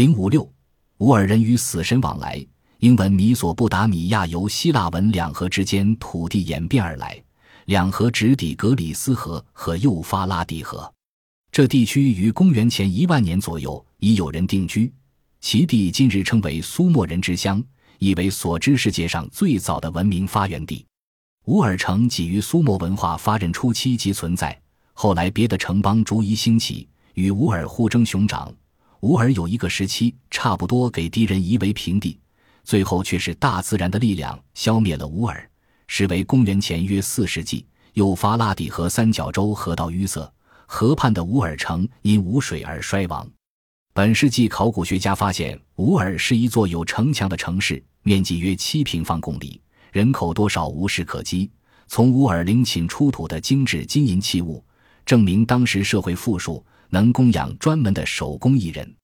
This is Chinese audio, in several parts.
零五六，乌尔人与死神往来。英文米索不达米亚由希腊文两河之间土地演变而来，两河直抵格里斯河和幼发拉底河。这地区于公元前一万年左右已有人定居，其地今日称为苏莫人之乡，亦为所知世界上最早的文明发源地。乌尔城即于苏莫文化发轫初期即存在，后来别的城邦逐一兴起，与乌尔互争雄长。乌尔有一个时期差不多给敌人夷为平地。最后却是大自然的力量消灭了乌尔，时为公元前约四世纪。幼发拉底河三角洲河道淤塞，河畔的乌尔城因无水而衰亡。本世纪考古学家发现，乌尔是一座有城墙的城市，面积约七平方公里，人口多少无史可稽。从乌尔陵寝出土的精致金银器物，证明当时社会富庶，能供养专门的手工艺人。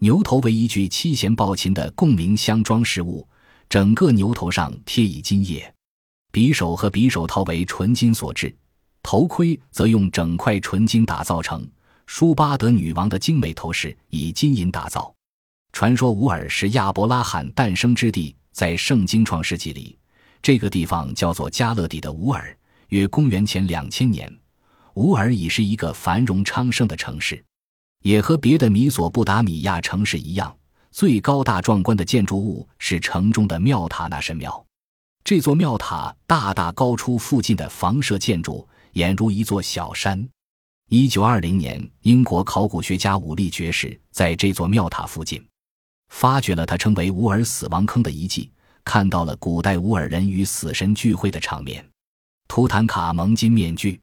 牛头为一具七弦抱琴的共鸣箱装饰物，整个牛头上贴以金叶。匕首和匕首套为纯金所制，头盔则用整块纯金打造成。舒巴德女王的精美头饰以金银打造。传说乌尔是亚伯拉罕诞生之地，在圣经创世纪里，这个地方叫做加勒底的乌尔。约公元前两千年，乌尔已是一个繁荣昌盛的城市。也和别的米索不达米亚城市一样，最高大壮观的建筑物是城中的庙塔那神庙。这座庙塔大大高出附近的房舍建筑，俨如一座小山。一九二零年，英国考古学家武力爵士在这座庙塔附近发掘了他称为乌尔死亡坑的遗迹，看到了古代乌尔人与死神聚会的场面。图坦卡蒙金面具。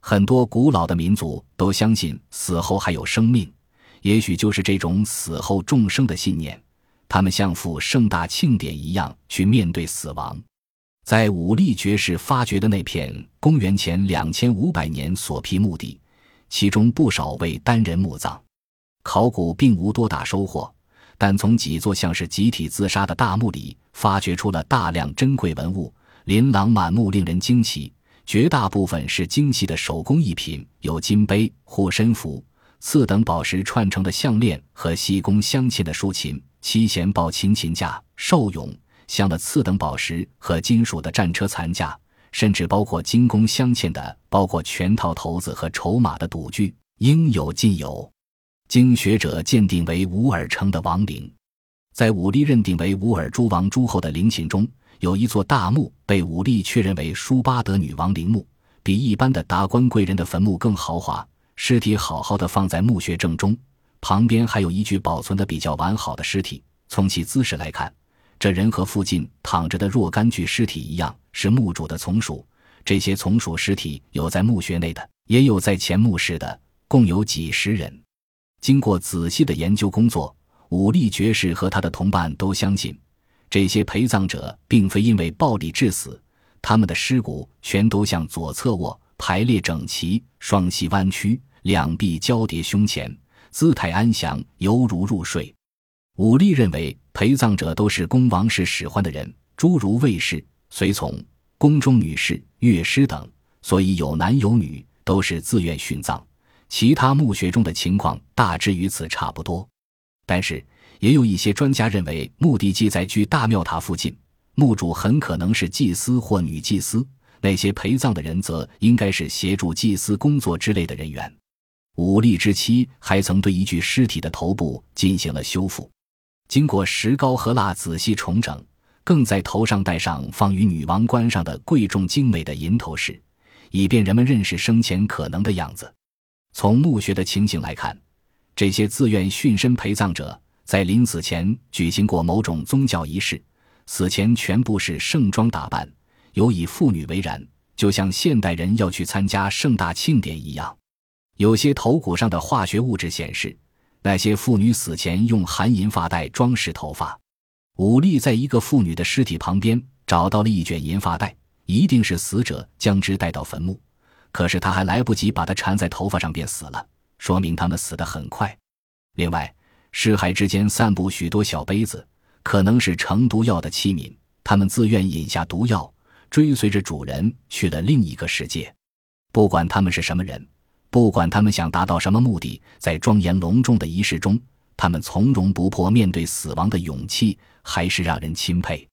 很多古老的民族都相信死后还有生命，也许就是这种死后众生的信念，他们像赴盛大庆典一样去面对死亡。在武力爵士发掘的那片公元前两千五百年所批墓地，其中不少为单人墓葬。考古并无多大收获，但从几座像是集体自杀的大墓里发掘出了大量珍贵文物，琳琅满目，令人惊奇。绝大部分是精细的手工艺品，有金杯、护身符、次等宝石串成的项链和细工镶嵌的竖琴、七弦抱琴琴架、兽俑镶了次等宝石和金属的战车残架，甚至包括金工镶嵌的、包括全套骰子和筹码的赌具，应有尽有。经学者鉴定为乌尔城的亡灵，在武力认定为乌尔诸王诸后的陵寝中。有一座大墓被武力确认为舒巴德女王陵墓，比一般的达官贵人的坟墓更豪华。尸体好好的放在墓穴正中，旁边还有一具保存的比较完好的尸体。从其姿势来看，这人和附近躺着的若干具尸体一样，是墓主的从属。这些从属尸体有在墓穴内的，也有在前墓室的，共有几十人。经过仔细的研究工作，武力爵士和他的同伴都相信。这些陪葬者并非因为暴力致死，他们的尸骨全都向左侧卧，排列整齐，双膝弯曲，两臂交叠胸前，姿态安详，犹如入睡。武力认为陪葬者都是宫王室使唤的人，诸如卫士、随从、宫中女士、乐师等，所以有男有女，都是自愿殉葬。其他墓穴中的情况大致与此差不多，但是。也有一些专家认为，墓地即在距大庙塔附近，墓主很可能是祭司或女祭司，那些陪葬的人则应该是协助祭司工作之类的人员。武力之妻还曾对一具尸体的头部进行了修复，经过石膏和蜡仔细重整，更在头上戴上放于女王冠上的贵重精美的银头饰，以便人们认识生前可能的样子。从墓穴的情形来看，这些自愿殉身陪葬者。在临死前举行过某种宗教仪式，死前全部是盛装打扮，有以妇女为然，就像现代人要去参加盛大庆典一样。有些头骨上的化学物质显示，那些妇女死前用含银发带装饰头发。武力在一个妇女的尸体旁边找到了一卷银发带，一定是死者将之带到坟墓，可是他还来不及把它缠在头发上便死了，说明他们死得很快。另外。尸骸之间散布许多小杯子，可能是盛毒药的器皿。他们自愿饮下毒药，追随着主人去了另一个世界。不管他们是什么人，不管他们想达到什么目的，在庄严隆重的仪式中，他们从容不迫面对死亡的勇气，还是让人钦佩。